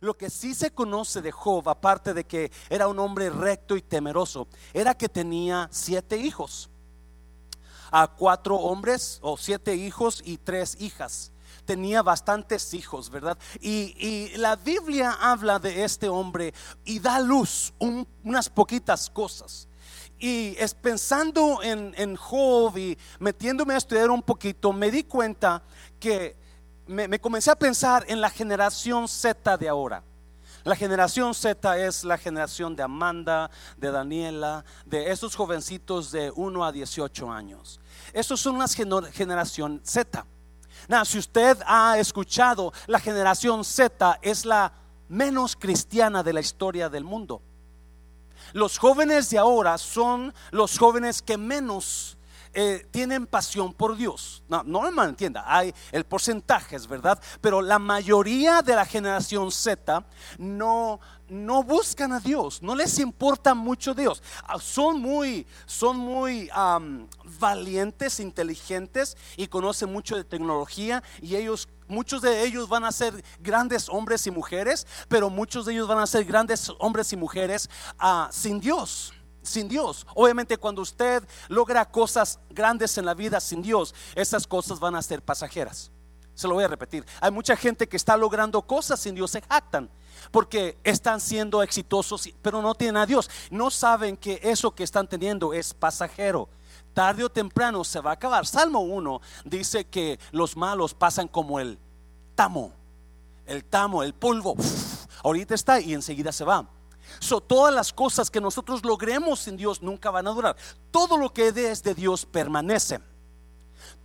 Lo que sí se conoce de Job, aparte de que era un hombre recto y temeroso, era que tenía siete hijos. A cuatro hombres o siete hijos y tres hijas. Tenía bastantes hijos, ¿verdad? Y, la Biblia habla de este hombre y da luz unas poquitas cosas. Y es pensando en, en Job y metiéndome a estudiar un poquito, me di cuenta que me, comencé a pensar en la generación Z de ahora. La generación Z es la generación de Amanda, de Daniela, de esos jovencitos de 1 a 18 años. Esos son las generación Z. Now, si usted ha escuchado, la generación Z es la menos cristiana de la historia del mundo. Los jóvenes de ahora son los jóvenes que menos eh, tienen pasión por Dios. No, no me entienda, hay el porcentaje, es verdad, pero la mayoría de la generación Z no, no buscan a Dios, no les importa mucho Dios. Ah, son muy, son muy valientes, inteligentes y conocen mucho de tecnología y ellos muchos de ellos van a ser grandes hombres y mujeres, pero muchos de ellos van a ser grandes hombres y mujeres ah, sin Dios sin Dios. Obviamente cuando usted logra cosas grandes en la vida sin Dios, esas cosas van a ser pasajeras. Se lo voy a repetir. Hay mucha gente que está logrando cosas sin Dios, se jactan porque están siendo exitosos, pero no tienen a Dios. No saben que eso que están teniendo es pasajero. Tarde o temprano se va a acabar. Salmo 1 dice que los malos pasan como el tamo. El tamo, el polvo. ahorita está y enseguida se va. So, todas las cosas que nosotros logremos en Dios nunca van a durar. Todo lo que es de Dios permanece.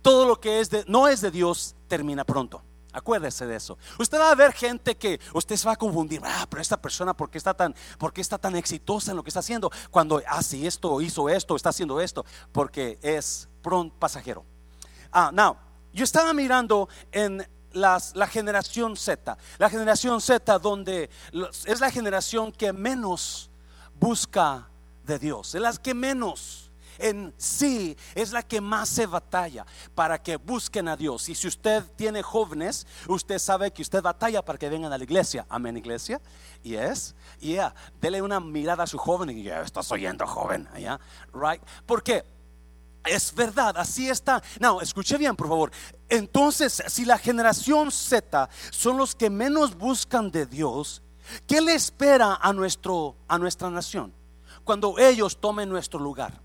Todo lo que es de, no es de Dios termina pronto. Acuérdese de eso. Usted va a ver gente que usted se va a confundir. Ah, pero esta persona, ¿por qué está tan, por está tan exitosa en lo que está haciendo? Cuando hace esto, hizo esto, está haciendo esto, porque es pronto pasajero. Ah, now, yo estaba mirando en la generación Z. La generación Z donde es la generación que menos busca de Dios. Es la que menos en sí es la que más se batalla para que busquen a Dios. Y si usted tiene jóvenes, usted sabe que usted batalla para que vengan a la iglesia. Amén, iglesia. Y es, yeah, dele una mirada a su joven y ya estás oyendo, joven. Yeah, right. Porque es verdad, así está. No, escuche bien, por favor. Entonces, si la generación Z son los que menos buscan de Dios, ¿qué le espera a, nuestro, a nuestra nación cuando ellos tomen nuestro lugar?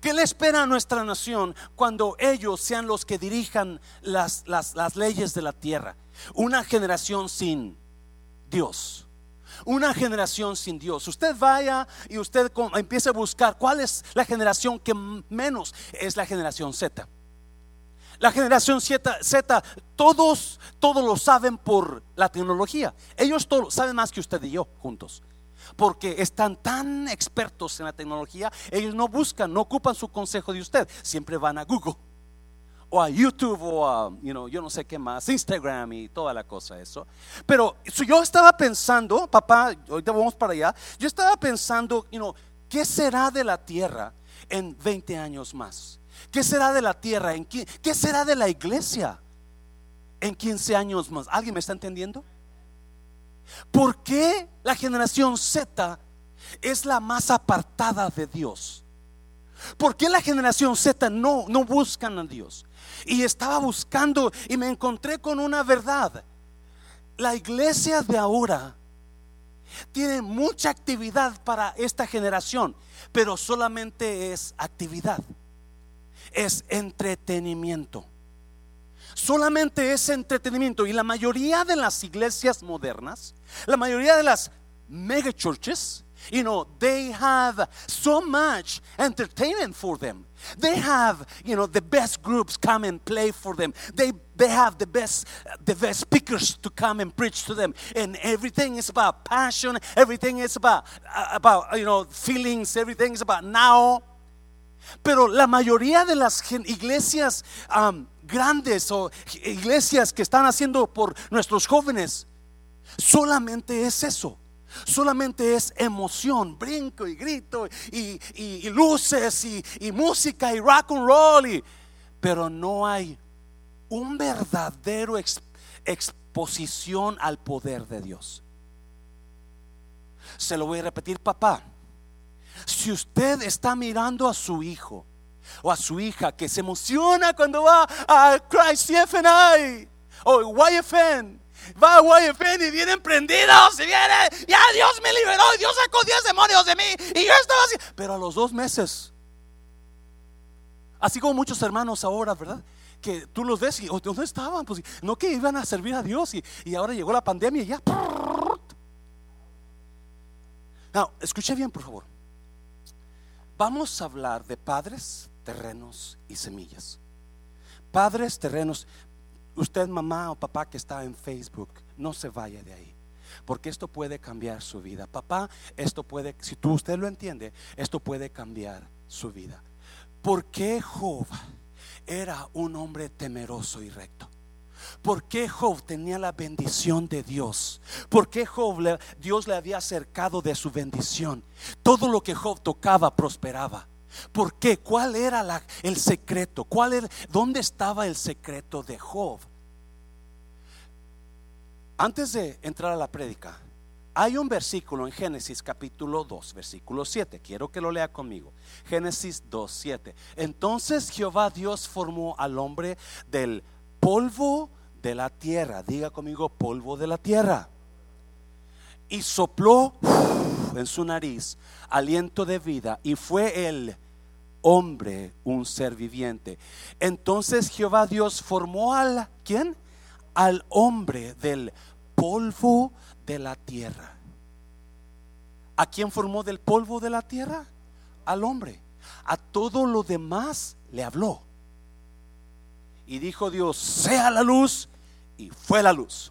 ¿Qué le espera a nuestra nación cuando ellos sean los que dirijan las, las, las leyes de la tierra? Una generación sin Dios una generación sin Dios. Usted vaya y usted empiece a buscar cuál es la generación que menos es la generación Z. La generación Z, Z, todos, todos lo saben por la tecnología. Ellos todos saben más que usted y yo juntos. Porque están tan expertos en la tecnología, ellos no buscan, no ocupan su consejo de usted. Siempre van a Google o a YouTube o a, you know, yo no sé qué más, Instagram y toda la cosa eso. Pero yo estaba pensando, papá, ahorita vamos para allá, yo estaba pensando, you know, ¿qué será de la tierra en 20 años más? ¿Qué será de la tierra? En, ¿Qué será de la iglesia en 15 años más? ¿Alguien me está entendiendo? ¿Por qué la generación Z es la más apartada de Dios? ¿Por qué la generación Z no, no buscan a Dios? y estaba buscando y me encontré con una verdad. La iglesia de ahora tiene mucha actividad para esta generación, pero solamente es actividad, es entretenimiento. Solamente es entretenimiento y la mayoría de las iglesias modernas, la mayoría de las mega churches, you know, they have so much entertainment for them. They have, you know, the best groups come and play for them. They they have the best the best speakers to come and preach to them. And everything is about passion. Everything is about uh, about you know feelings. Everything is about now. Pero la mayoría de las iglesias um, grandes o iglesias que están haciendo por nuestros jóvenes solamente es eso Solamente es emoción, brinco y grito y, luces y, música y rock and roll. pero no hay un verdadero exposición al poder de Dios. Se lo voy a repetir, papá. Si usted está mirando a su hijo o a su hija que se emociona cuando va a Christ CFNI o YFN, va a YFN y vienen prendidos y viene, ya Dios me liberó y Dios sacó 10 demonios de mí y yo estaba así. Pero a los dos meses, así como muchos hermanos ahora, ¿verdad? Que tú los ves y ¿dónde estaban? Pues no que iban a servir a Dios y, y ahora llegó la pandemia y ya. No, escuche bien, por favor. Vamos a hablar de padres, terrenos y semillas. Padres, terrenos. Usted, mamá o papá que está en Facebook, no se vaya de ahí. Porque esto puede cambiar su vida. Papá, esto puede, si tú usted lo entiende, esto puede cambiar su vida. ¿Por qué Job era un hombre temeroso y recto? ¿Por qué Job tenía la bendición de Dios? ¿Por qué Job Dios le había acercado de su bendición? Todo lo que Job tocaba prosperaba. ¿Por qué? ¿Cuál era el secreto? ¿Cuál ¿Dónde estaba el secreto de Job? Antes de entrar a la prédica, hay un versículo en Génesis capítulo 2, versículo 7. Quiero que lo lea conmigo. Génesis 2, 7. Entonces Jehová Dios formó al hombre del polvo de la tierra. Diga conmigo, polvo de la tierra. Y sopló en su nariz aliento de vida y fue el hombre un ser viviente. Entonces Jehová Dios formó al ¿quién? Al hombre del polvo de la tierra. ¿A quién formó del polvo de la tierra? Al hombre. A todo lo demás le habló. Y dijo Dios, sea la luz. Y fue la luz.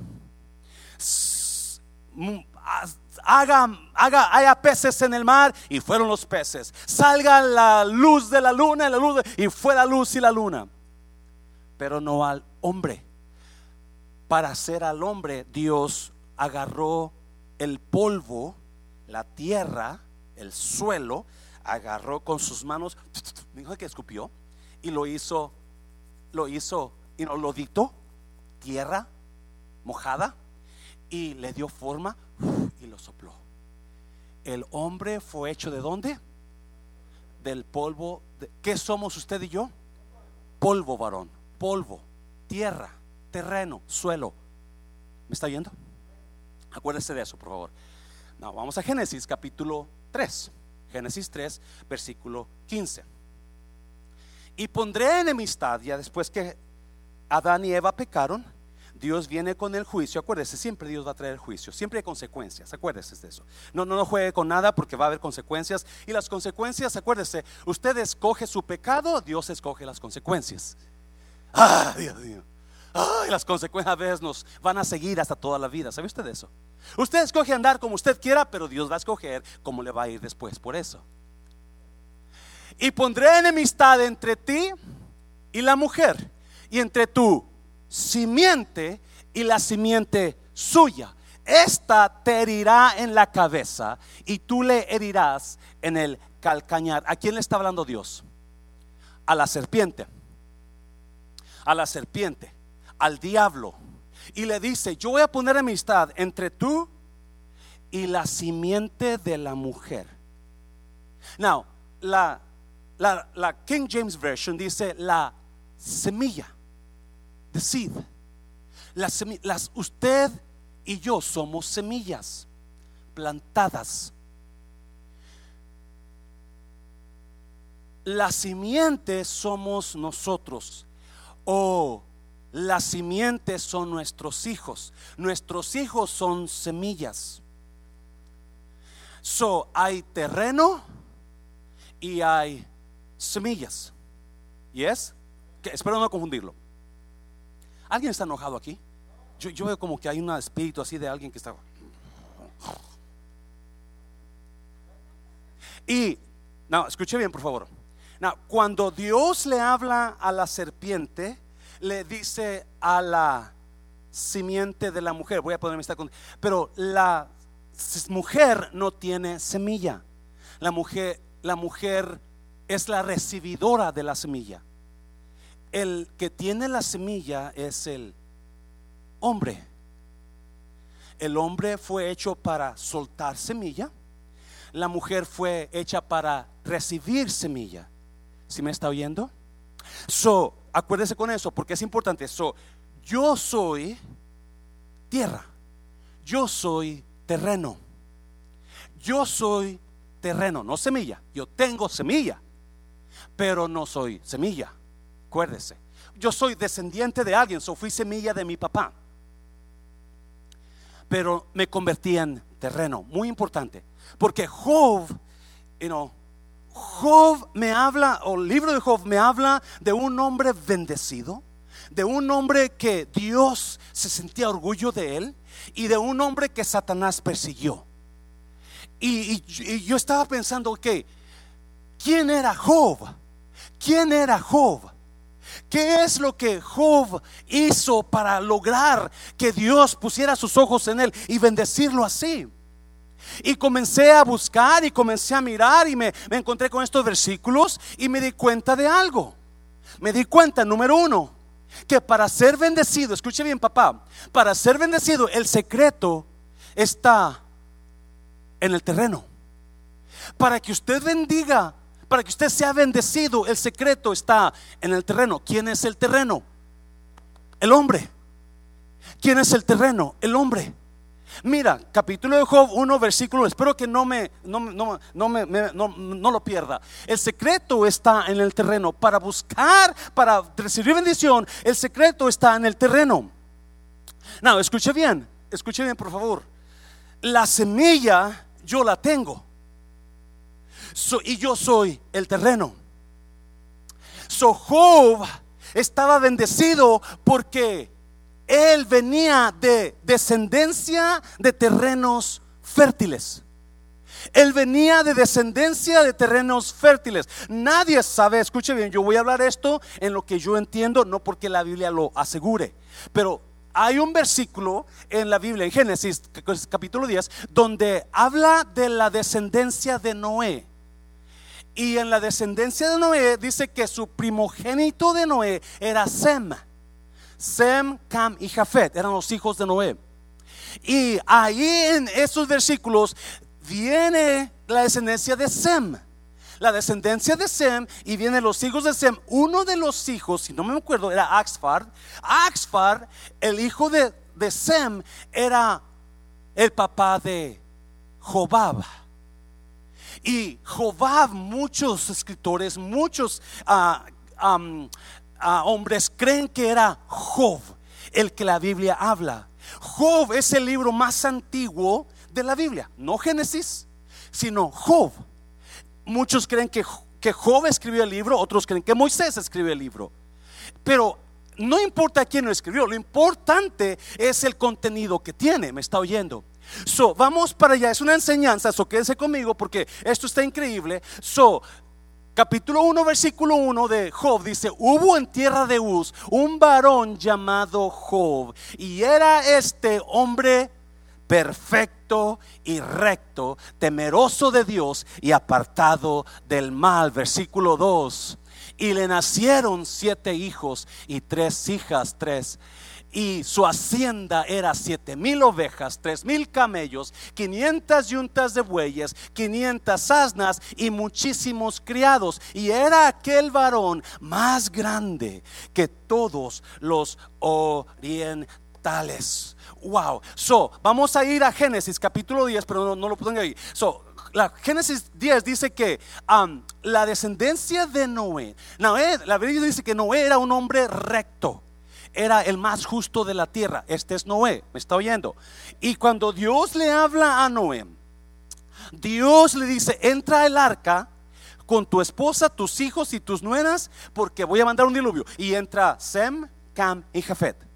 Haga, haga, haya peces en el mar y fueron los peces. Salga la luz de la luna y la luz y fue la luz y la luna. Pero no al hombre. Para hacer al hombre, Dios agarró el polvo, la tierra, el suelo, agarró con sus manos, dijo que escupió y lo hizo lo hizo y no lo dictó, tierra mojada, y le dio forma y lo sopló. El hombre fue hecho de dónde? Del polvo. De, ¿Qué somos usted y yo? Polvo, varón. Polvo, tierra, terreno, suelo. ¿Me está viendo? Acuérdese de eso, por favor. Vamos a Génesis capítulo 3. Génesis 3, versículo 15 y pondré enemistad. Ya después que Adán y Eva pecaron, Dios viene con el juicio. Acuérdese, siempre Dios va a traer juicio. Siempre hay consecuencias. Acuérdese de eso. No, no, no juegue con nada porque va a haber consecuencias. Y las consecuencias, acuérdese, usted escoge su pecado, Dios escoge las consecuencias. ¡Ah, Dios mío! Ay, las consecuencias a veces nos van a seguir hasta toda la vida. ¿Sabe usted eso? Usted escoge andar como usted quiera, pero Dios va a escoger cómo le va a ir después por eso. Y pondré enemistad entre ti y la mujer, y entre tu simiente y la simiente suya. Esta te herirá en la cabeza y tú le herirás en el calcañar. ¿A quién le está hablando Dios? A la serpiente. A la serpiente, al diablo. Y le dice, yo voy a poner amistad entre tú y la simiente de la mujer. Now, la la, King James Version dice la semilla, the seed. las, usted y yo somos semillas plantadas. La simiente somos nosotros. O la simiente son nuestros hijos. Nuestros hijos son semillas. So, hay terreno y hay semillas. ¿Y es? espero no confundirlo. ¿Alguien está enojado aquí? Yo, veo como que hay un espíritu así de alguien que está... Y, no, escuche bien, por favor. No, cuando Dios le habla a la serpiente, le dice a la simiente de la mujer, voy a ponerme esta con, pero la mujer no tiene semilla. La mujer, la mujer es la recibidora de la semilla. El que tiene la semilla es el hombre, El hombre fue hecho para soltar semilla. La mujer fue hecha para recibir semilla. ¿Sí me está oyendo? So, acuérdese con eso, porque es importante. So, yo soy tierra. Yo soy terreno. Yo soy terreno, no semilla. Yo tengo semilla, pero no soy semilla. Acuérdese. Yo soy descendiente de alguien, so fui semilla de mi papá. Pero me convertí en terreno, muy importante. Porque Job, you know, Job me habla, o el libro de Job me habla de un hombre bendecido, de un hombre que Dios se sentía orgullo de él y de un hombre que Satanás persiguió. Y, yo estaba pensando que, ¿quién era Job? ¿Quién era Job? ¿Qué es lo que Job hizo para lograr que Dios pusiera sus ojos en él y bendecirlo así? Y comencé a buscar y comencé a mirar y me, me, encontré con estos versículos y me di cuenta de algo. Me di cuenta, número uno, que para ser bendecido, escuche bien papá, para ser bendecido el secreto está en el terreno. Para que usted bendiga, para que usted sea bendecido, el secreto está en el terreno. ¿Quién es el terreno? El hombre. ¿Quién es el terreno? El hombre. Mira, capítulo de Job 1, versículo, espero que no me, no, no, no, me, no, lo pierda. El secreto está en el terreno. Para buscar, para recibir bendición, el secreto está en el terreno. No, escuche bien, escuche bien, por favor. La semilla yo la tengo. Y yo soy el terreno. So Job estaba bendecido porque él venía de descendencia de terrenos fértiles. Él venía de descendencia de terrenos fértiles. Nadie sabe, escuche bien, yo voy a hablar esto en lo que yo entiendo, no porque la Biblia lo asegure, pero hay un versículo en la Biblia, en Génesis capítulo 10, donde habla de la descendencia de Noé. Y en la descendencia de Noé dice que su primogénito de Noé era Sem. Sem, Cam y Jafet eran los hijos de Noé. Y ahí en esos versículos viene la descendencia de Sem la descendencia de Sem y vienen los hijos de Sem. Uno de los hijos, si no me acuerdo, era Axfar. Axfar, el hijo de, Sem, era el papá de Jobab. Y Jobab, muchos escritores, muchos ah, ah, hombres creen que era Job el que la Biblia habla. Job es el libro más antiguo de la Biblia, no Génesis, sino Job. Muchos creen que, que Job escribió el libro, otros creen que Moisés escribió el libro. Pero no importa quién lo escribió, lo importante es el contenido que tiene, me está oyendo. So, vamos para allá, es una enseñanza, so quédense conmigo porque esto está increíble. So, capítulo 1, versículo 1 de Job dice, hubo en tierra de Uz un varón llamado Job y era este hombre perfecto y recto, temeroso de Dios y apartado del mal. Versículo 2. Y le nacieron siete hijos y tres hijas, tres. Y su hacienda era siete mil ovejas, tres mil camellos, quinientas yuntas de bueyes, quinientas asnas y muchísimos criados. Y era aquel varón más grande que todos los orientales wow. So, vamos a ir a Génesis capítulo 10, pero no, lo pongan ahí. So, la Génesis 10 dice que um, la descendencia de Noé, Noé, la Biblia dice que Noé era un hombre recto, era el más justo de la tierra. Este es Noé, me está oyendo. Y cuando Dios le habla a Noé, Dios le dice, entra al arca con tu esposa, tus hijos y tus nueras, porque voy a mandar un diluvio. Y entra Sem, Cam y Jafet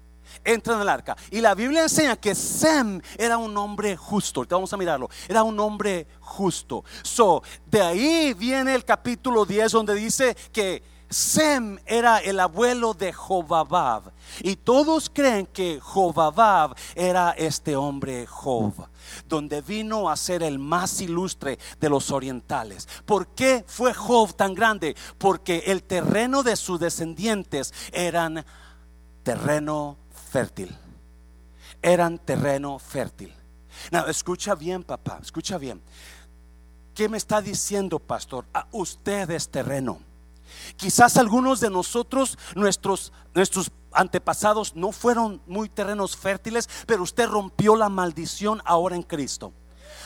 entra en el arca. Y la Biblia enseña que Sem era un hombre justo. Ahorita vamos a mirarlo. Era un hombre justo. So, de ahí viene el capítulo 10 donde dice que Sem era el abuelo de Jobabab. Y todos creen que Jobabab era este hombre Job, donde vino a ser el más ilustre de los orientales. ¿Por qué fue Job tan grande? Porque el terreno de sus descendientes eran terreno fértil. eran terreno fértil. No, escucha bien, papá, escucha bien. ¿Qué me está diciendo, pastor? A usted es terreno. Quizás algunos de nosotros, nuestros, nuestros antepasados no fueron muy terrenos fértiles, pero usted rompió la maldición ahora en Cristo.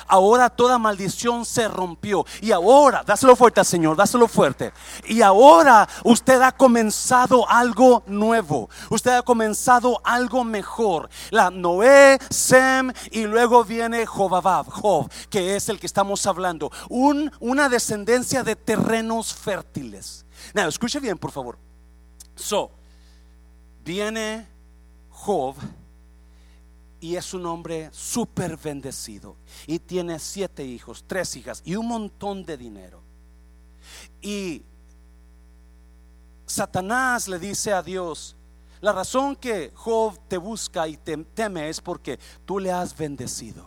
Ahora toda maldición se rompió. Y ahora, dáselo fuerte Señor, dáselo fuerte. Y ahora usted ha comenzado algo nuevo. Usted ha comenzado algo mejor. La Noé, Sem y luego viene Jobabab, Job, que es el que estamos hablando. Un, una descendencia de terrenos fértiles. Now, escuche bien, por favor. So, viene Job y es un hombre súper bendecido y tiene siete hijos, tres hijas y un montón de dinero. Y Satanás le dice a Dios, la razón que Job te busca y te teme es porque tú le has bendecido.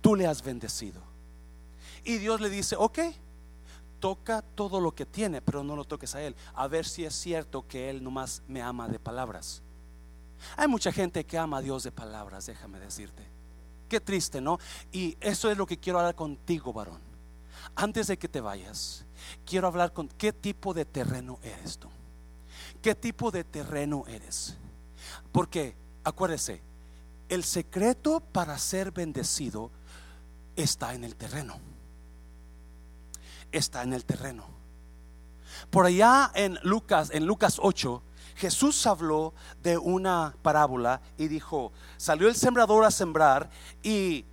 Tú le has bendecido. Y Dios le dice, ok, toca todo lo que tiene, pero no lo toques a él. A ver si es cierto que él nomás me ama de palabras. Hay mucha gente que ama a Dios de palabras, déjame decirte. Qué triste, ¿no? Y eso es lo que quiero hablar contigo, varón. Antes de que te vayas, quiero hablar con qué tipo de terreno eres tú. ¿Qué tipo de terreno eres? Porque, acuérdese, el secreto para ser bendecido está en el terreno. Está en el terreno. Por allá en Lucas, en Lucas 8, Jesús habló de una parábola y dijo, salió el sembrador a sembrar y,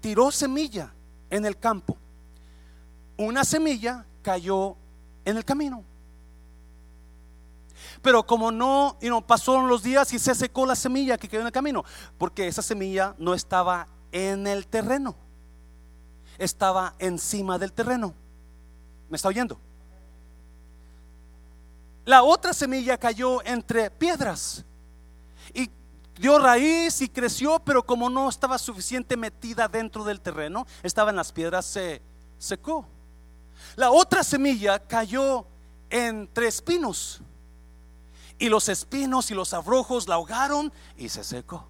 tiró semilla en el campo. Una semilla cayó en el camino. Pero como no, y no pasaron los días y se secó la semilla que quedó en el camino, porque esa semilla no estaba en el terreno, estaba encima del terreno. ¿Me está oyendo? La otra semilla cayó entre piedras y dio raíz y creció, pero como no estaba suficiente metida dentro del terreno, estaba en las piedras, se secó. La otra semilla cayó entre espinos y los espinos y los abrojos la ahogaron y se secó.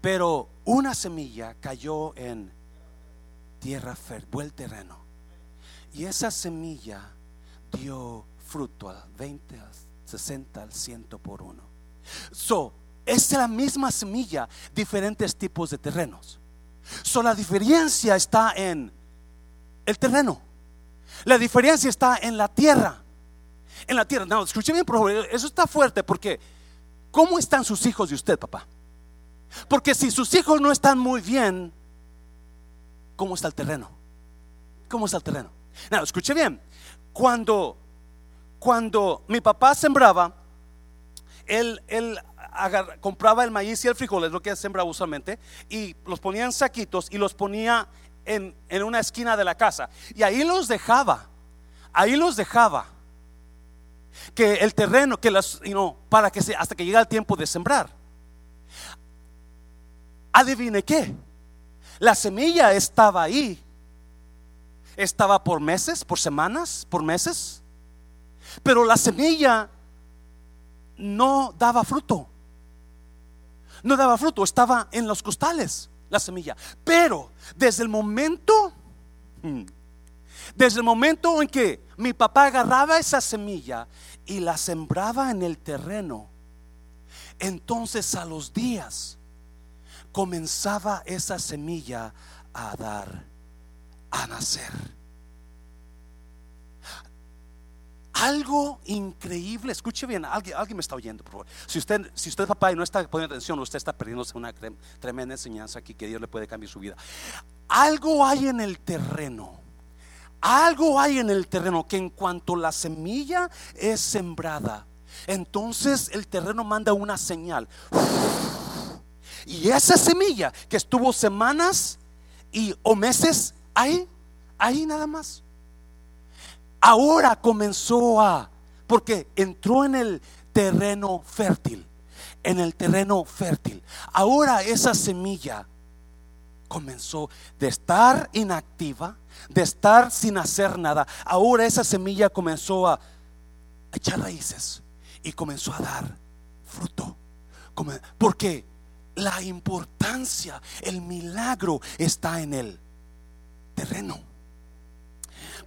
Pero una semilla cayó en tierra buen terreno. Y esa semilla dio fruto al 20, al 60, al 100 por uno. So, es la misma semilla, diferentes tipos de terrenos. So, la diferencia está en el terreno. La diferencia está en la tierra. En la tierra. No, escuche bien, por favor. Eso está fuerte porque ¿cómo están sus hijos de usted, papá? Porque si sus hijos no están muy bien, ¿cómo está el terreno? ¿Cómo está el terreno? No, escuche bien. Cuando cuando mi papá sembraba, él, compraba el maíz y el frijol, es lo que sembraba usualmente, y los ponía en saquitos y los ponía en, una esquina de la casa. Y ahí los dejaba, ahí los dejaba. Que el terreno, que las, para que se, hasta que llega el tiempo de sembrar. Adivine qué, la semilla estaba ahí. Estaba por meses, por semanas, por meses. Pero la semilla no daba fruto. No daba fruto, estaba en los costales la semilla. Pero desde el momento, hmm, desde el momento en que mi papá agarraba esa semilla y la sembraba en el terreno, entonces a los días comenzaba esa semilla a dar, a nacer. algo increíble. Escuche bien, alguien, alguien me está oyendo, por favor. Si usted, si usted papá y no está poniendo atención, usted está perdiéndose una tremenda enseñanza aquí que Dios le puede cambiar su vida. Algo hay en el terreno. Algo hay en el terreno que en cuanto la semilla es sembrada, entonces el terreno manda una señal. Y esa semilla que estuvo semanas y o meses ahí, ahí nada más ahora comenzó a, porque entró en el terreno fértil, en el terreno fértil. Ahora esa semilla comenzó de estar inactiva, de estar sin hacer nada. Ahora esa semilla comenzó a echar raíces y comenzó a dar fruto. Porque la importancia, el milagro está en el terreno.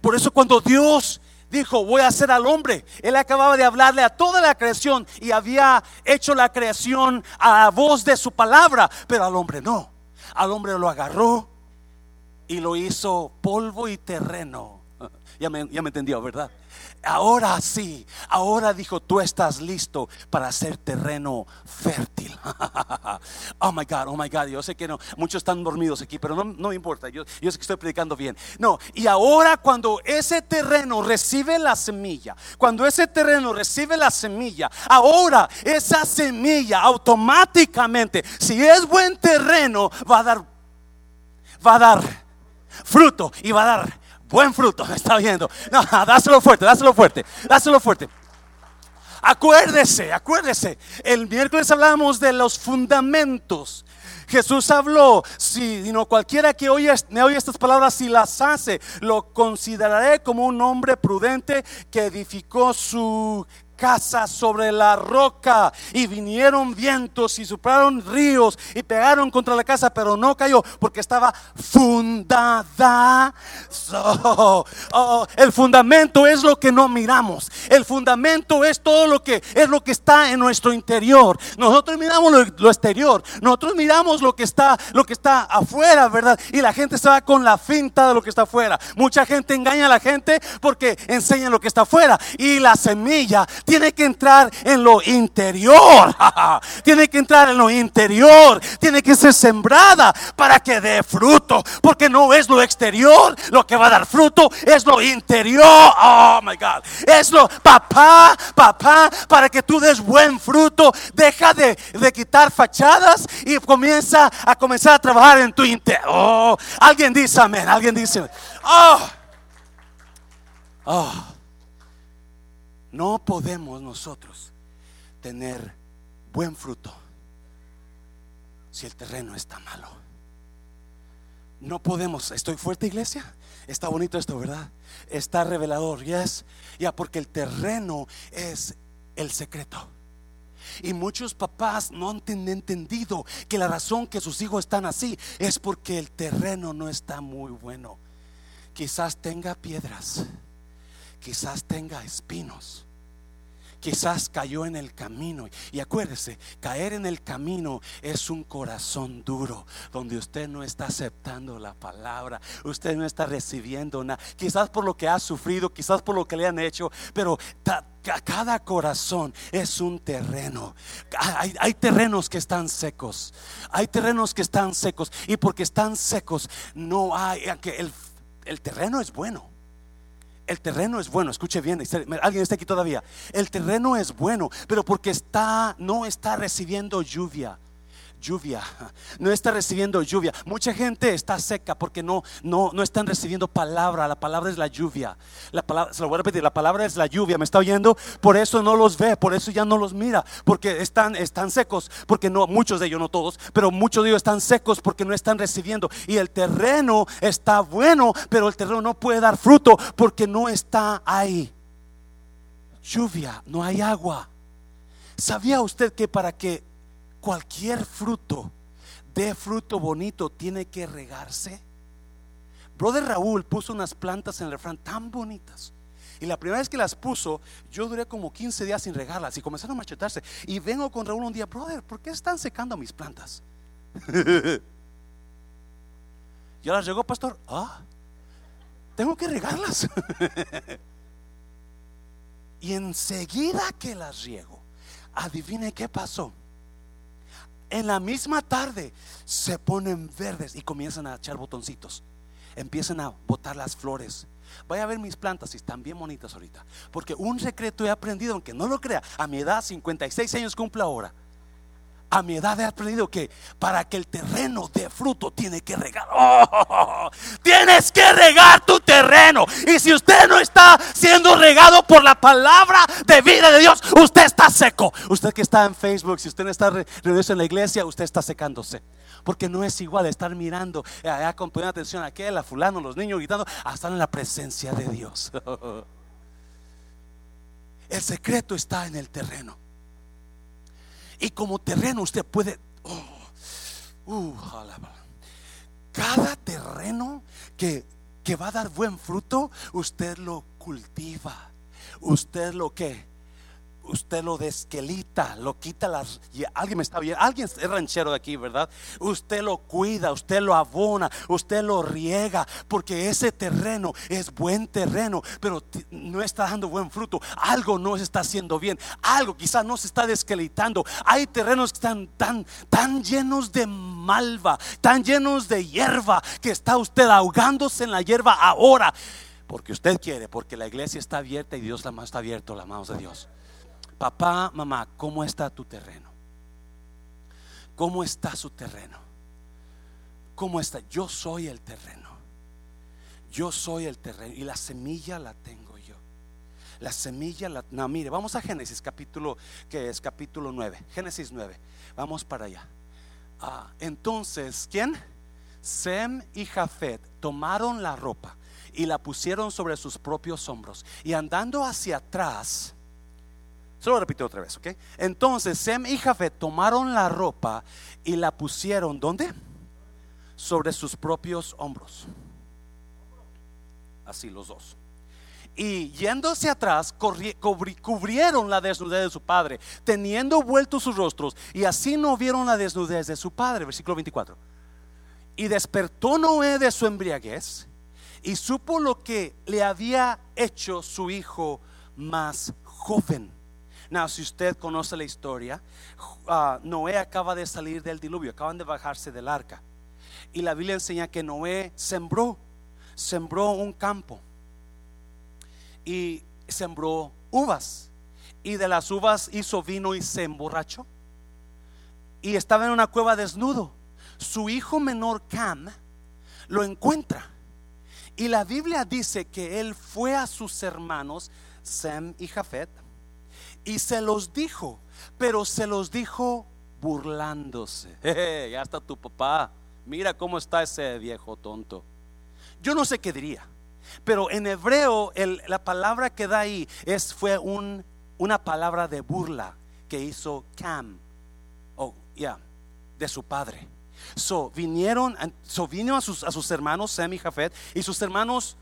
Por eso cuando Dios dijo, voy a hacer al hombre. Él acababa de hablarle a toda la creación y había hecho la creación a la voz de su palabra, pero al hombre no. Al hombre lo agarró y lo hizo polvo y terreno. Ya me, ya me entendió, ¿verdad? Ahora sí, ahora dijo, tú estás listo para hacer terreno fértil. oh my God, oh my God, yo sé que no, muchos están dormidos aquí, pero no, no importa, yo, yo sé que estoy predicando bien. No, y ahora cuando ese terreno recibe la semilla, cuando ese terreno recibe la semilla, ahora esa semilla automáticamente, si es buen terreno, va a dar, va a dar fruto y va a dar buen fruto, me está viendo. No, dáselo fuerte, dáselo fuerte, dáselo fuerte. Acuérdese, acuérdese. El miércoles hablamos de los fundamentos. Jesús habló, si no cualquiera que oye, me oye estas palabras y las hace, lo consideraré como un hombre prudente que edificó su casa sobre la roca y vinieron vientos y soplaron ríos y pegaron contra la casa, pero no cayó porque estaba fundada. Oh, el fundamento es lo que no miramos. El fundamento es todo lo que es lo que está en nuestro interior. Nosotros miramos lo, exterior, nosotros miramos lo que está lo que está afuera, ¿verdad? Y la gente se va con la finta de lo que está afuera. Mucha gente engaña a la gente porque enseña lo que está afuera y la semilla tiene que entrar en lo interior. tiene que entrar en lo interior. Tiene que ser sembrada para que dé fruto. Porque no es lo exterior lo que va a dar fruto, es lo interior. Oh my God. Es lo, papá, papá, para que tú des buen fruto. Deja de, quitar fachadas y comienza a comenzar a trabajar en tu interior. Oh, alguien dice amén. Alguien dice, oh, oh. No podemos nosotros tener buen fruto si el terreno está malo. No podemos, estoy fuerte iglesia, está bonito esto, ¿verdad? Está revelador, yes, ya porque el terreno es el secreto. Y muchos papás no han entendido que la razón que sus hijos están así es porque el terreno no está muy bueno. Quizás tenga piedras quizás tenga espinos. Quizás cayó en el camino. Y acuérdese, caer en el camino es un corazón duro, donde usted no está aceptando la palabra, usted no está recibiendo nada. Quizás por lo que ha sufrido, quizás por lo que le han hecho, pero cada corazón es un terreno. Hay, hay, terrenos que están secos. Hay terrenos que están secos. Y porque están secos, no hay. El, el terreno es bueno el terreno es bueno, escuche bien, alguien está aquí todavía. El terreno es bueno, pero porque está no está recibiendo lluvia lluvia, no está recibiendo lluvia. Mucha gente está seca porque no, no, no están recibiendo palabra. La palabra es la lluvia. La palabra, se lo voy a repetir, la palabra es la lluvia. ¿Me está oyendo? Por eso no los ve, por eso ya no los mira, porque están, están secos, porque no, muchos de ellos, no todos, pero muchos de ellos están secos porque no están recibiendo. Y el terreno está bueno, pero el terreno no puede dar fruto porque no está ahí. Lluvia, no hay agua. ¿Sabía usted que para que cualquier fruto de fruto bonito tiene que regarse. Brother Raúl puso unas plantas en el refrán tan bonitas. Y la primera vez que las puso, yo duré como 15 días sin regarlas y comenzaron a machetarse. Y vengo con Raúl un día, brother, ¿por qué están secando mis plantas? ¿Ya las llegó, pastor? Ah, tengo que regarlas. y enseguida que las riego, adivine qué pasó en la misma tarde se ponen verdes y comienzan a echar botoncitos. Empiezan a botar las flores. Vaya a ver mis plantas y están bien bonitas ahorita. Porque un secreto he aprendido, aunque no lo crea, a mi edad, 56 años cumplo ahora a mi edad he aprendido que para que el terreno dé fruto tiene que regar. Oh, tienes que regar tu terreno. Y si usted no está regado por la palabra de vida de Dios, usted está seco. Usted que está en Facebook, si usted no está reunido en la iglesia, usted está secándose. Porque no es igual estar mirando, allá con atención a aquel, a fulano, los niños gritando, a estar en la presencia de Dios. El secreto está en el terreno. Y como terreno usted puede, oh, Uh, cada terreno que, que va a dar buen fruto, usted lo cultiva. Usted lo que usted lo desquelita, lo quita las. alguien me está viendo, alguien es ranchero de aquí, ¿verdad? Usted lo cuida, usted lo abona, usted lo riega, porque ese terreno es buen terreno, pero no está dando buen fruto. Algo no se está haciendo bien, algo quizás no se está desquelitando. Hay terrenos que están tan, tan llenos de malva, tan llenos de hierba, que está usted ahogándose en la hierba ahora. Porque usted quiere, porque la iglesia está abierta y Dios la más está abierto, la mano de Dios. Papá, mamá, ¿cómo está tu terreno? ¿Cómo está su terreno? ¿Cómo está? Yo soy el terreno. Yo soy el terreno y la semilla la tengo yo. La semilla la... No, mire, vamos a Génesis capítulo, que es capítulo 9. Génesis 9. Vamos para allá. Ah, entonces, ¿quién? Sem y Jafet tomaron la ropa y la pusieron sobre sus propios hombros. Y andando hacia atrás, se lo repito otra vez, ¿ok? Entonces Sem y Jafet tomaron la ropa y la pusieron, ¿dónde? Sobre sus propios hombros. Así los dos. Y yéndose atrás, cubrieron la desnudez de su padre, teniendo vueltos sus rostros, y así no vieron la desnudez de su padre. Versículo 24. Y despertó Noé de su embriaguez y supo lo que le había hecho su hijo más joven Now, si usted conoce la historia, uh, Noé acaba de salir del diluvio, acaban de bajarse del arca. Y la Biblia enseña que Noé sembró, sembró un campo y sembró uvas. Y de las uvas hizo vino y se emborrachó. Y estaba en una cueva desnudo. Su hijo menor Cam lo encuentra. Y la Biblia dice que él fue a sus hermanos Sem y Jafet y se los dijo, pero se los dijo burlándose. ya está tu papá. Mira cómo está ese viejo tonto. Yo no sé qué diría, pero en hebreo la palabra que da ahí es, fue un, una palabra de burla que hizo Cam, oh, ya, de su padre. So vinieron, a sus, hermanos Sem y Jafet, y sus hermanos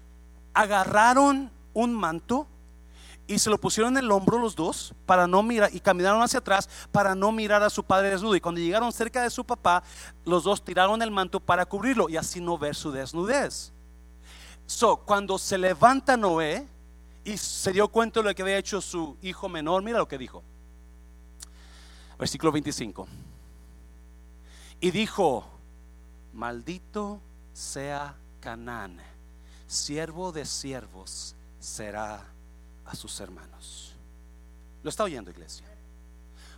agarraron un manto y se lo pusieron en el hombro los dos para no mirar y caminaron hacia atrás para no mirar a su padre desnudo. Y cuando llegaron cerca de su papá, los dos tiraron el manto para cubrirlo y así no ver su desnudez. So, cuando se levanta Noé y se dio cuenta de lo que había hecho su hijo menor, mira lo que dijo. Versículo 25. Y dijo, maldito sea Canaán, siervo de siervos será a sus hermanos. ¿Lo está oyendo, iglesia?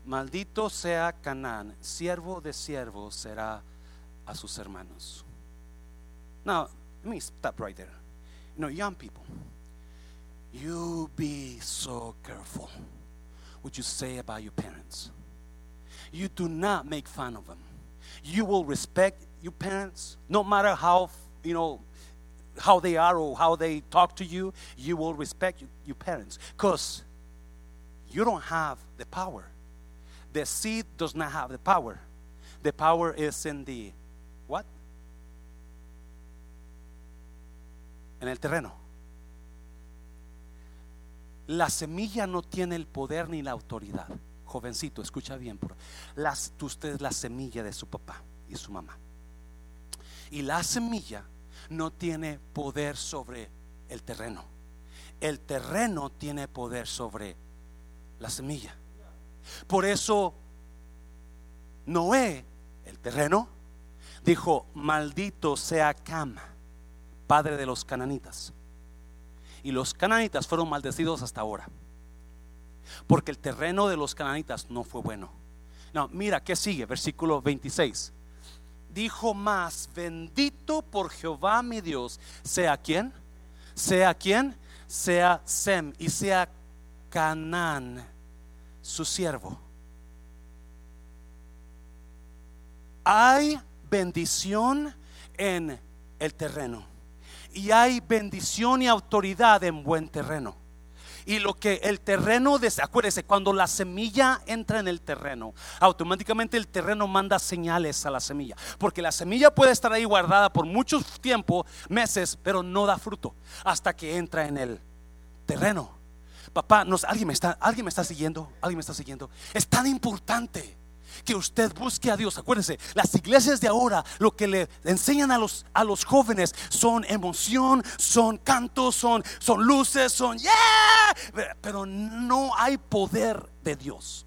Maldito sea Canaán, siervo de siervo será a sus hermanos. Now, let me stop right there. You know, young people, you be so careful what you say about your parents. You do not make fun of them. You will respect your parents, no matter how, you know, how they are or how they talk to you, you will respect your parents because you don't have the power. The seed does not have the power. The power is in the what? En el terreno. La semilla no tiene el poder ni la autoridad. Jovencito, escucha bien. Por, las, usted es la semilla de su papá y su mamá. Y la semilla no tiene poder sobre el terreno. El terreno tiene poder sobre la semilla. Por eso Noé, el terreno, dijo, maldito sea Cam, padre de los cananitas. Y los cananitas fueron maldecidos hasta ahora. Porque el terreno de los cananitas no fue bueno. No, mira, ¿qué sigue? Versículo 26 dijo más, bendito por Jehová mi Dios, sea quien, sea quien, sea Sem y sea Canaán, su siervo. Hay bendición en el terreno y hay bendición y autoridad en buen terreno. Y lo que el terreno, de, acuérdese, cuando la semilla entra en el terreno, automáticamente el terreno manda señales a la semilla. Porque la semilla puede estar ahí guardada por mucho tiempo, meses, pero no da fruto hasta que entra en el terreno. Papá, nos, ¿alguien, me está, ¿alguien me está siguiendo? ¿Alguien me está siguiendo? Es tan importante que usted busque a Dios. Acuérdese, las iglesias de ahora lo que le enseñan a los, a los jóvenes son emoción, son cantos, son, son luces, son yeah, pero no hay poder de Dios.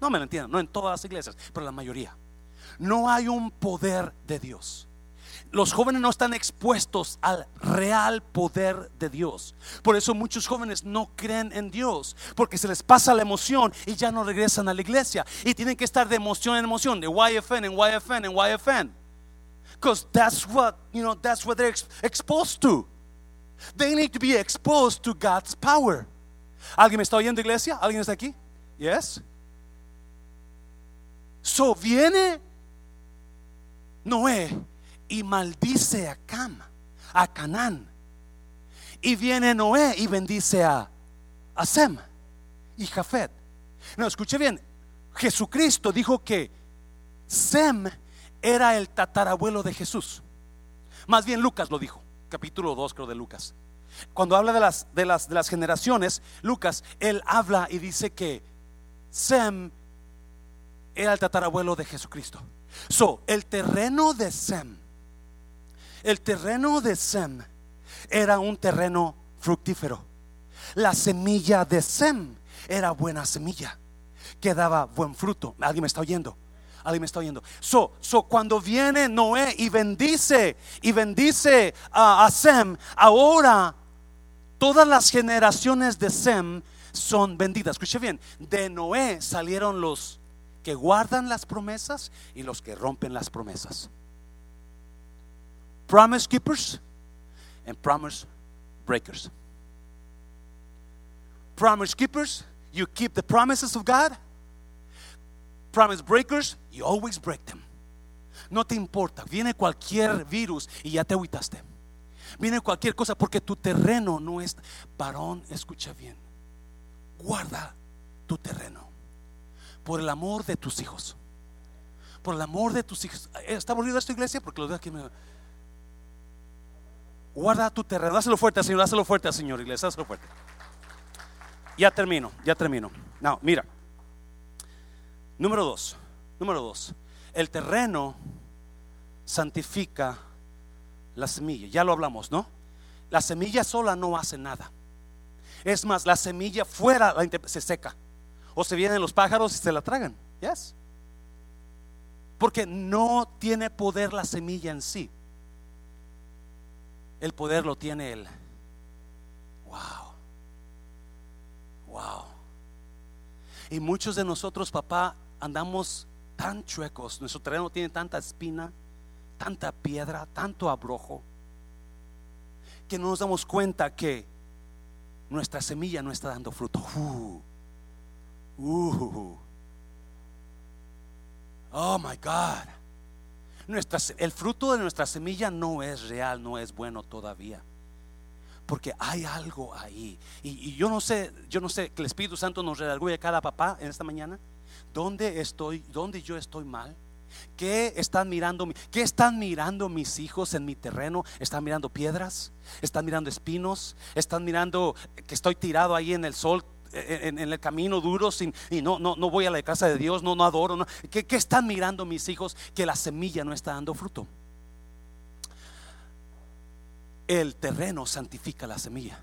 No me lo entiendan, no en todas las iglesias, pero la mayoría. No hay un poder de Dios los jóvenes no están expuestos al real poder de Dios. Por eso muchos jóvenes no creen en Dios, porque se les pasa la emoción y ya no regresan a la iglesia. Y tienen que estar de emoción en emoción, de YFN en YFN en YFN. Because that's what, you know, that's what they're exposed to. They need to be exposed to God's power. ¿Alguien me está oyendo, iglesia? ¿Alguien está aquí? Yes. So viene Noé y maldice a Cam, a Canaán. Y viene Noé y bendice a, Sem y Jafet. No, escuche bien, Jesucristo dijo que Sem era el tatarabuelo de Jesús. Más bien Lucas lo dijo, capítulo 2 creo de Lucas. Cuando habla de las, de las, de las generaciones, Lucas, él habla y dice que Sem era el tatarabuelo de Jesucristo. So, el terreno de Sem el terreno de Sem era un terreno fructífero. La semilla de Sem era buena semilla que daba buen fruto. ¿Alguien me está oyendo? Alguien me está oyendo. So, so cuando viene Noé y bendice y bendice a, a Sem, ahora todas las generaciones de Sem son benditas. Escuche bien, de Noé salieron los que guardan las promesas y los que rompen las promesas promise keepers and promise breakers. Promise keepers, you keep the promises of God. Promise breakers, you always break them. No te importa, viene cualquier virus y ya te agüitaste. Viene cualquier cosa porque tu terreno no es varón, escucha bien. Guarda tu terreno por el amor de tus hijos. Por el amor de tus hijos. ¿Está aburrido esta iglesia? Porque lo veo aquí me Guarda tu terreno. Dáselo fuerte Señor. Dáselo fuerte Señor, iglesia. Dáselo fuerte. Ya termino. Ya termino. No, mira. Número dos. Número dos. El terreno santifica la semilla. Ya lo hablamos, ¿no? La semilla sola no hace nada. Es más, la semilla fuera se seca. O se vienen los pájaros y se la tragan. Yes. Porque no tiene poder la semilla en sí el poder lo tiene Él. Wow. Wow. Y muchos de nosotros, papá, andamos tan chuecos. Nuestro terreno tiene tanta espina, tanta piedra, tanto abrojo, que no nos damos cuenta que nuestra semilla no está dando fruto. Uh, uh, oh my God el fruto de nuestra semilla no es real, no es bueno todavía. Porque hay algo ahí. Y, yo no sé, yo no sé que el Espíritu Santo nos redarguye a cada papá en esta mañana. ¿Dónde estoy? ¿Dónde yo estoy mal? ¿Qué están mirando? ¿Qué están mirando mis hijos en mi terreno? ¿Están mirando piedras? ¿Están mirando espinos? ¿Están mirando que estoy tirado ahí en el sol en, el camino duro sin, y no, no, no voy a la casa de Dios, no, no adoro. No. ¿Qué, ¿Qué están mirando mis hijos? Que la semilla no está dando fruto. El terreno santifica la semilla.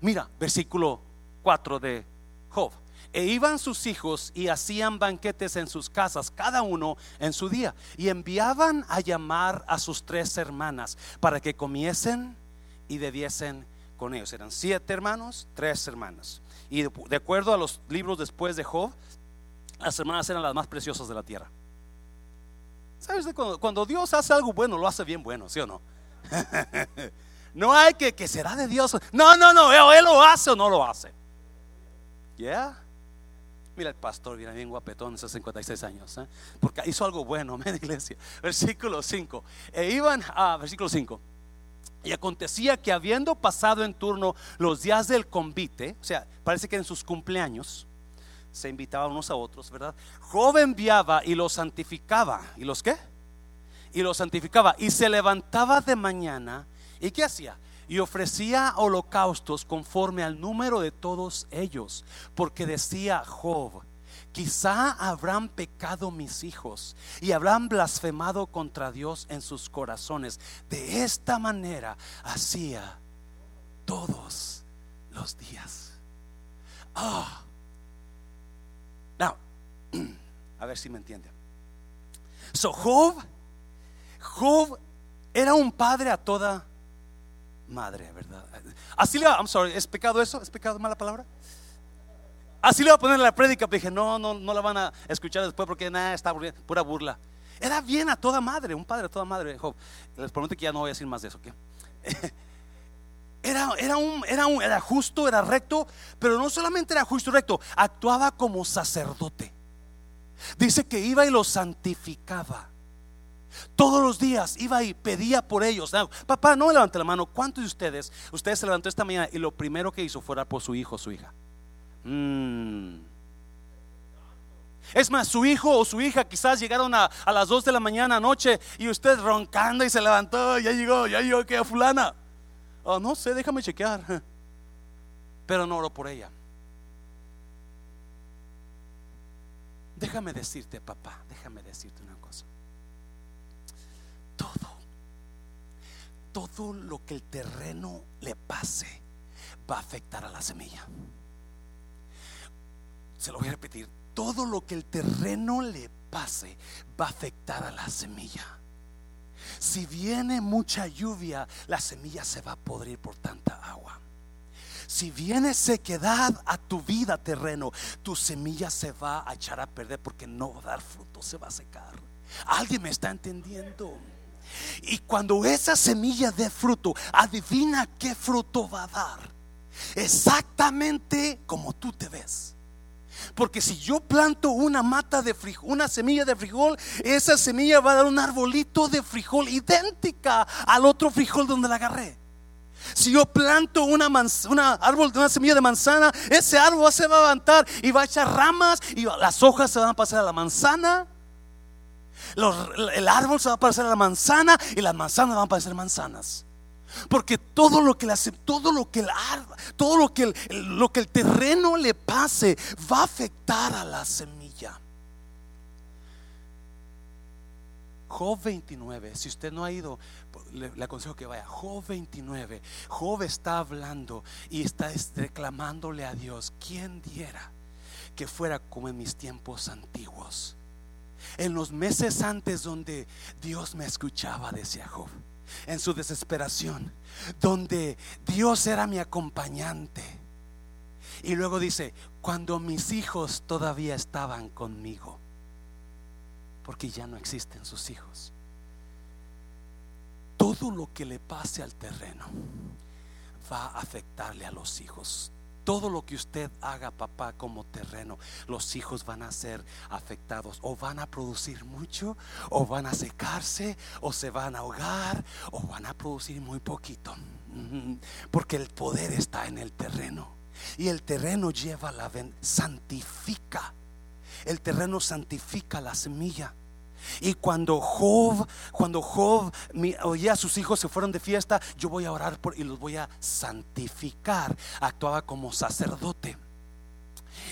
Mira, versículo 4 de Job. E iban sus hijos y hacían banquetes en sus casas, cada uno en su día, y enviaban a llamar a sus tres hermanas para que comiesen y bebiesen con ellos. Eran siete hermanos, tres hermanas. Y de, acuerdo a los libros después de Job, las hermanas eran las más preciosas de la tierra. ¿Sabes? Cuando, Dios hace algo bueno, lo hace bien bueno, ¿sí o no? no hay que, que será de Dios. No, no, no, él, lo hace o no lo hace. ¿Ya? Mira el pastor, viene bien guapetón, esos 56 años, ¿eh? porque hizo algo bueno, en iglesia. Versículo 5. E iban a, versículo 5. Y acontecía que habiendo pasado en turno los días del convite, o sea, parece que en sus cumpleaños se invitaban unos a otros, ¿verdad? Job enviaba y los santificaba. ¿Y los qué? Y los santificaba. Y se levantaba de mañana. ¿Y qué hacía? Y ofrecía holocaustos conforme al número de todos ellos. Porque decía Job, Quizá habrán pecado mis hijos y habrán blasfemado contra Dios en sus corazones. De esta manera hacía todos los días. Ah. Now, a ver si me entienden. So Job, Job era un padre a toda madre, ¿verdad? Así le, I'm sorry, ¿es pecado eso? ¿Es pecado mala palabra? Así le voy a poner la prédica, pero dije, no, no, no la van a escuchar después porque nada, está pura burla. Era bien a toda madre, un padre a toda madre. Les prometo que ya no voy a decir más de eso. Era, era, un, era, un, era justo, era recto, pero no solamente era justo y recto, actuaba como sacerdote. Dice que iba y los santificaba. Todos los días iba y pedía por ellos. papá, no me levante la mano. ¿Cuántos de ustedes, ustedes se levantó esta mañana y lo primero que hizo fuera por su hijo o su hija? Mm. Es más, su hijo o su hija quizás llegaron a, las 2 de la mañana anoche y usted roncando y se levantó, ya llegó, ya llegó que a fulana. Oh, no sé, déjame chequear. Pero no oro por ella. Déjame decirte, papá, déjame decirte una cosa. Todo, todo lo que el terreno le pase va a afectar a la semilla se lo voy a repetir, todo lo que el terreno le pase va a afectar a la semilla. Si viene mucha lluvia, la semilla se va a podrir por tanta agua. Si viene sequedad a tu vida terreno, tu semilla se va a echar a perder porque no va a dar fruto, se va a secar. ¿Alguien me está entendiendo? Y cuando esa semilla dé fruto, adivina qué fruto va a dar. Exactamente como tú te ves. Porque si yo planto una mata de frijol, una semilla de frijol, esa semilla va a dar un arbolito de frijol idéntica al otro frijol donde la agarré. Si yo planto una, árbol, una semilla de manzana, ese árbol se va a levantar y va a echar ramas y las hojas se van a pasar a la manzana. el árbol se va a pasar a la manzana y las manzanas van a pasar manzanas. Porque todo lo que hace, todo lo que el todo lo que el, lo que el terreno le pase va a afectar a la semilla. Job 29, si usted no ha ido, le, le, aconsejo que vaya. Job 29, Job está hablando y está reclamándole a Dios, ¿quién diera que fuera como en mis tiempos antiguos? En los meses antes donde Dios me escuchaba, decía Job en su desesperación, donde Dios era mi acompañante. Y luego dice, cuando mis hijos todavía estaban conmigo, porque ya no existen sus hijos. Todo lo que le pase al terreno va a afectarle a los hijos todo lo que usted haga, papá, como terreno, los hijos van a ser afectados. O van a producir mucho, o van a secarse, o se van a ahogar, o van a producir muy poquito. Porque el poder está en el terreno. Y el terreno lleva la santifica. El terreno santifica la semilla. Y cuando Job, cuando Job oía a sus hijos se fueron de fiesta, yo voy a orar por y los voy a santificar. Actuaba como sacerdote.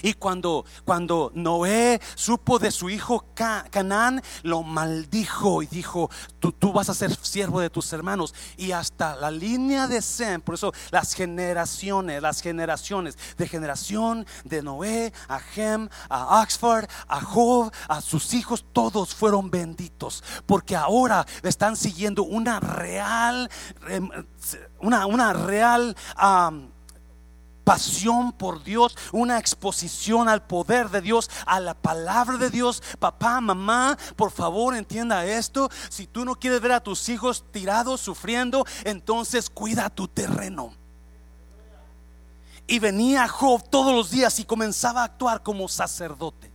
Y cuando, cuando Noé supo de su hijo Canaán, lo maldijo y dijo, tú, tú, vas a ser siervo de tus hermanos. Y hasta la línea de Sem, por eso las generaciones, las generaciones, de generación de Noé, a Hem, a Oxford, a Job, a sus hijos, todos fueron benditos. Porque ahora están siguiendo una real, em, una, una real pasión por Dios, una exposición al poder de Dios, a la palabra de Dios. Papá, mamá, por favor entienda esto. Si tú no quieres ver a tus hijos tirados, sufriendo, entonces cuida tu terreno. Y venía Job todos los días y comenzaba a actuar como sacerdote.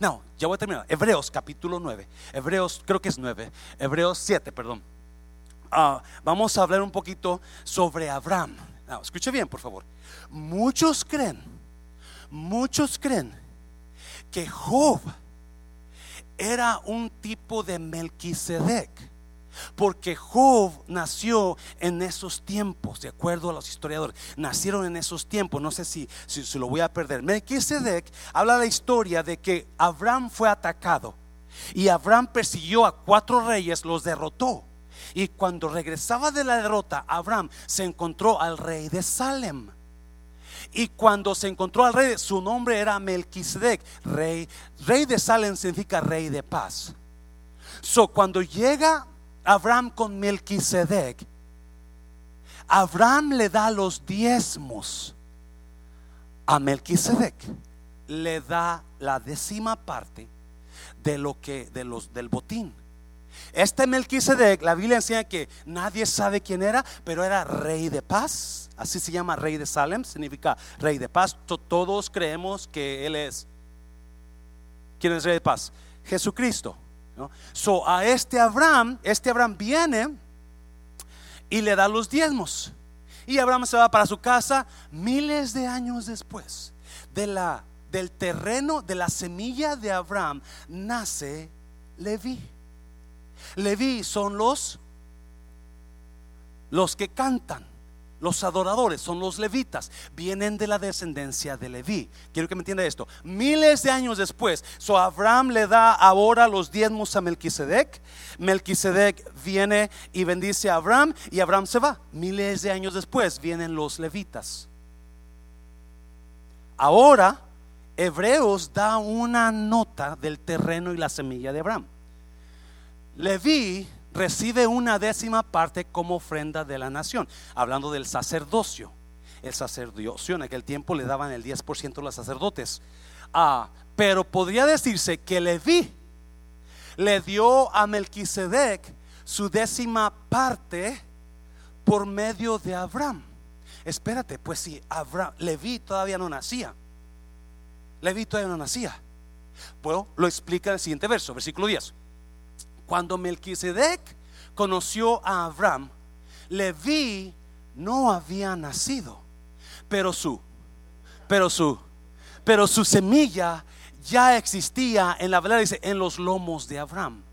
No, ya voy a terminar. Hebreos capítulo 9. Hebreos, creo que es 9. Hebreos 7, perdón. ah, vamos a hablar un poquito sobre Abraham. Escuche bien, por favor. Muchos creen, muchos creen que Job era un tipo de Melquisedec. Porque Job nació en esos tiempos, de acuerdo a los historiadores. Nacieron en esos tiempos. No sé si, si, lo voy a perder. Melquisedec habla la historia de que Abraham fue atacado. Y Abraham persiguió a cuatro reyes, los derrotó. Y cuando regresaba de la derrota, Abraham se encontró al rey de Salem. Y cuando se encontró al rey, su nombre era Melquisedec, rey, rey de Salem significa rey de paz. So cuando llega Abraham con Melquisedec, Abraham le da los diezmos a Melquisedec, le da la décima parte de lo que de los del botín. Este Melquisedec, la Biblia enseña que nadie sabe quién era, pero era rey de paz. Así se llama rey de Salem, significa rey de paz. Todos creemos que él es. ¿Quién es rey de paz? Jesucristo. So a este Abraham, este Abraham viene y le da los diezmos. Y Abraham se va para su casa miles de años después. Del terreno, de la semilla de Abraham, nace Leví. Leví son los los que cantan. Los adoradores son los levitas, vienen de la descendencia de Leví. Quiero que me entienda esto. Miles de años después, so Abraham le da ahora los diezmos a Melquisedec. Melquisedec viene y bendice a Abraham y Abraham se va. Miles de años después vienen los levitas. Ahora, Hebreos da una nota del terreno y la semilla de Abraham. Leví recibe una décima parte como ofrenda de la nación, hablando del sacerdocio. El sacerdocio en aquel tiempo le daban el 10% a los sacerdotes. Ah, pero podría decirse que Leví le dio a Melquisedec su décima parte por medio de Abraham. Espérate, pues si Abraham, Leví todavía no nacía. Leví todavía no nacía. Bueno, lo explica el siguiente verso, versículo 10. Cuando Melquisedec conoció a Abraham, Leví no había nacido, pero su, pero su, pero su semilla ya existía en la verdad dice en los lomos de Abraham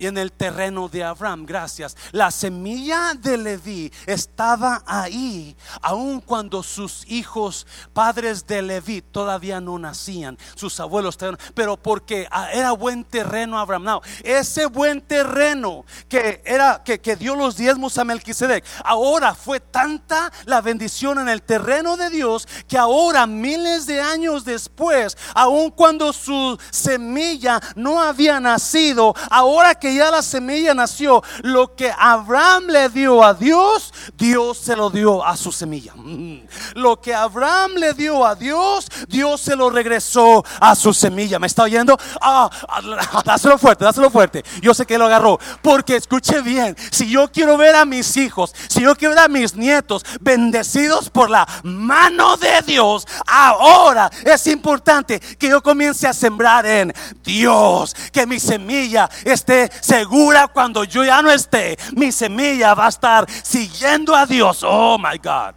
y en el terreno de Abraham. Gracias. La semilla de Leví estaba ahí, aun cuando sus hijos, padres de Leví, todavía no nacían, sus abuelos, pero porque era buen terreno Abraham. No, ese buen terreno que era que, que dio los diezmos a Melquisedec, ahora fue tanta la bendición en el terreno de Dios que ahora, miles de años después, aun cuando su semilla no había nacido, ahora que ya la semilla nació, lo que Abraham le dio a Dios, Dios se lo dio a su semilla. Mm. Lo que Abraham le dio a Dios, Dios se lo regresó a su semilla. ¿Me está oyendo? Ah, ah dáselo fuerte, dáselo fuerte. Yo sé que lo agarró. Porque escuche bien, si yo quiero ver a mis hijos, si yo quiero ver a mis nietos bendecidos por la mano de Dios, ahora es importante que yo comience a sembrar en Dios, que mi semilla esté segura cuando yo ya no esté. Mi semilla va a estar siguiendo a Dios. Oh my God.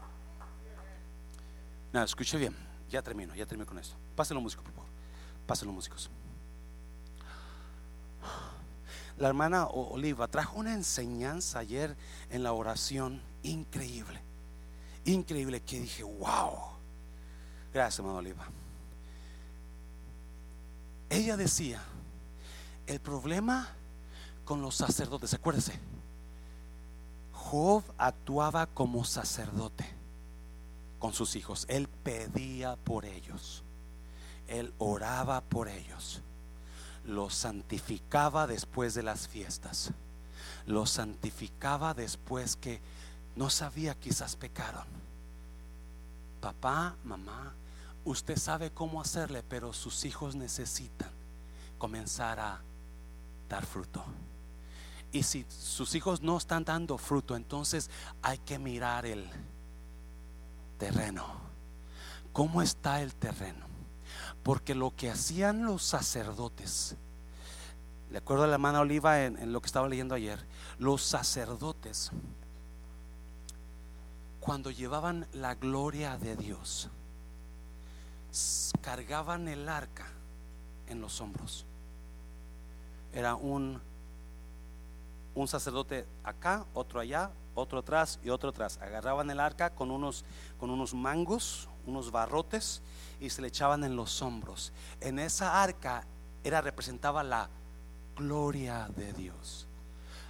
No, escuche bien. Ya termino, ya termino con esto. Pásenlo músicos, por favor. Pásenlo músicos. La hermana Oliva trajo una enseñanza ayer en la oración increíble. Increíble que dije, wow. Gracias, hermana Oliva. Ella decía, el problema con los sacerdotes. Acuérdese, Job actuaba como sacerdote con sus hijos. Él pedía por ellos. Él oraba por ellos. Los santificaba después de las fiestas. Los santificaba después que no sabía quizás pecaron. Papá, mamá, usted sabe cómo hacerle, pero sus hijos necesitan comenzar a dar fruto. Y si sus hijos no están dando fruto, entonces hay que mirar el terreno. ¿Cómo está el terreno? Porque lo que hacían los sacerdotes, Le acuerdo a la hermana Oliva en, en lo que estaba leyendo ayer. Los sacerdotes, cuando llevaban la gloria de Dios, cargaban el arca en los hombros. Era un, un sacerdote acá, otro allá, otro atrás y otro atrás. Agarraban el arca con unos, con unos mangos, unos barrotes y se le echaban en los hombros. En esa arca era representaba la gloria de Dios,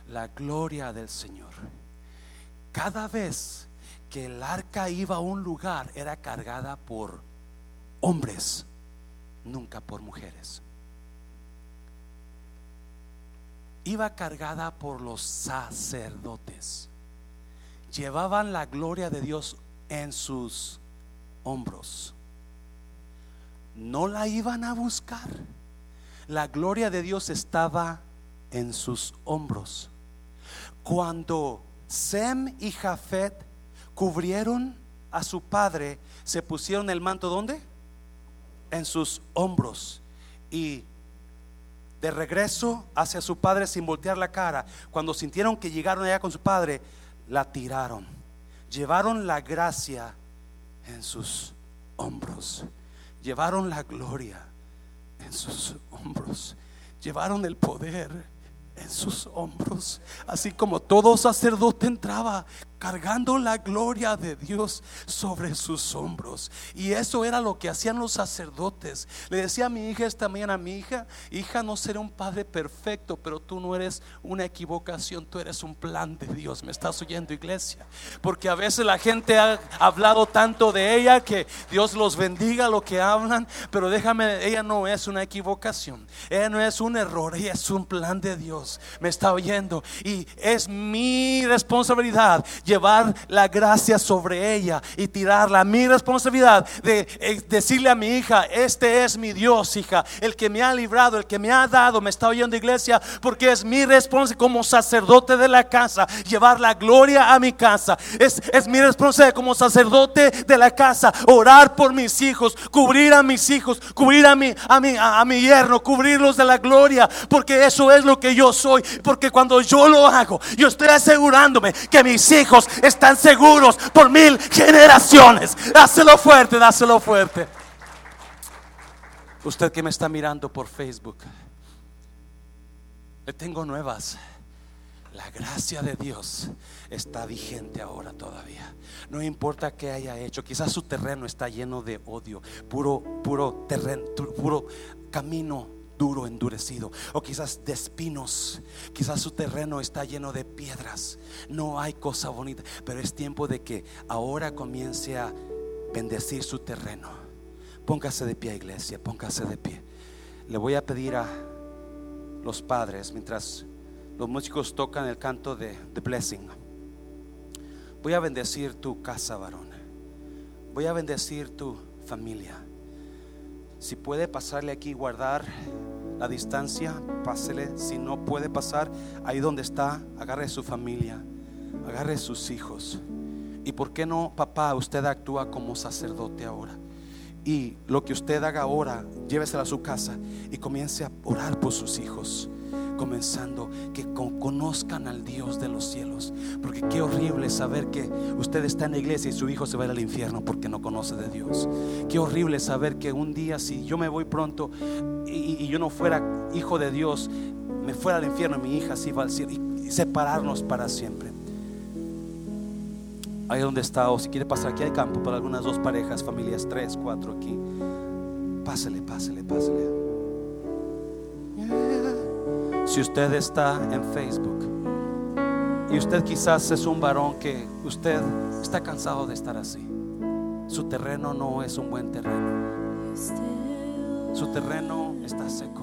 la gloria del Señor. Cada vez que el arca iba a un lugar era cargada por hombres, nunca por mujeres. Iba cargada por los sacerdotes. Llevaban la gloria de Dios en sus hombros. No la iban a buscar. La gloria de Dios estaba en sus hombros. Cuando Sem y Jafet cubrieron a su padre, se pusieron el manto ¿dónde? En sus hombros. Y de regreso hacia su padre sin voltear la cara, cuando sintieron que llegaron allá con su padre, la tiraron. Llevaron la gracia en sus hombros. Llevaron la gloria en sus hombros. Llevaron el poder en sus hombros. Así como todo sacerdote entraba cargando la gloria de Dios sobre sus hombros. Y eso era lo que hacían los sacerdotes. Le decía a mi hija esta mañana, mi hija, hija, no seré un padre perfecto, pero tú no eres una equivocación, tú eres un plan de Dios. ¿Me estás oyendo, iglesia? Porque a veces la gente ha hablado tanto de ella que Dios los bendiga lo que hablan, pero déjame, ella no es una equivocación, ella no es un error, ella es un plan de Dios. Me está oyendo y es mi responsabilidad llevar la gracia sobre ella y tirarla. Mi responsabilidad de eh, decirle a mi hija, este es mi Dios, hija, el que me ha librado, el que me ha dado, me está oyendo iglesia, porque es mi responsabilidad como sacerdote de la casa, llevar la gloria a mi casa. Es, es mi responsabilidad como sacerdote de la casa, orar por mis hijos, cubrir a mis hijos, cubrir a mi, a mi, a, a mi yerno, cubrirlos de la gloria, porque eso es lo que yo soy, porque cuando yo lo hago, yo estoy asegurándome que mis hijos están seguros por mil generaciones. Dáselo fuerte, dáselo fuerte. Usted que me está mirando por Facebook, le tengo nuevas. La gracia de Dios está vigente ahora todavía. No importa qué haya hecho, quizás su terreno está lleno de odio, puro, puro terreno, puro camino duro, endurecido, o quizás de espinos. Quizás su terreno está lleno de piedras. No hay cosa bonita, pero es tiempo de que ahora comience a bendecir su terreno. Póngase de pie, iglesia, póngase de pie. Le voy a pedir a los padres mientras los músicos tocan el canto de The Blessing. Voy a bendecir tu casa, varón. Voy a bendecir tu familia. Si puede pasarle aquí y guardar la distancia, pásele. Si no puede pasar, ahí donde está, agarre su familia, agarre sus hijos. ¿Y por qué no, papá, usted actúa como sacerdote ahora? Y lo que usted haga ahora, llévesela a su casa y comience a orar por sus hijos comenzando que con- conozcan al Dios de los cielos. Porque qué horrible saber que usted está en la iglesia y su hijo se va a ir al infierno porque no conoce de Dios. Qué horrible saber que un día si yo me voy pronto y, y yo no fuera hijo de Dios, me fuera al infierno, mi hija se iba al cielo y, y separarnos para siempre. Ahí donde está, o si quiere pasar aquí al campo para algunas dos parejas, familias, tres, cuatro aquí. Pásele, pásele, pásele. Si usted está en Facebook. Y usted quizás es un varón que usted está cansado de estar así, su terreno no es un buen terreno, su terreno está seco.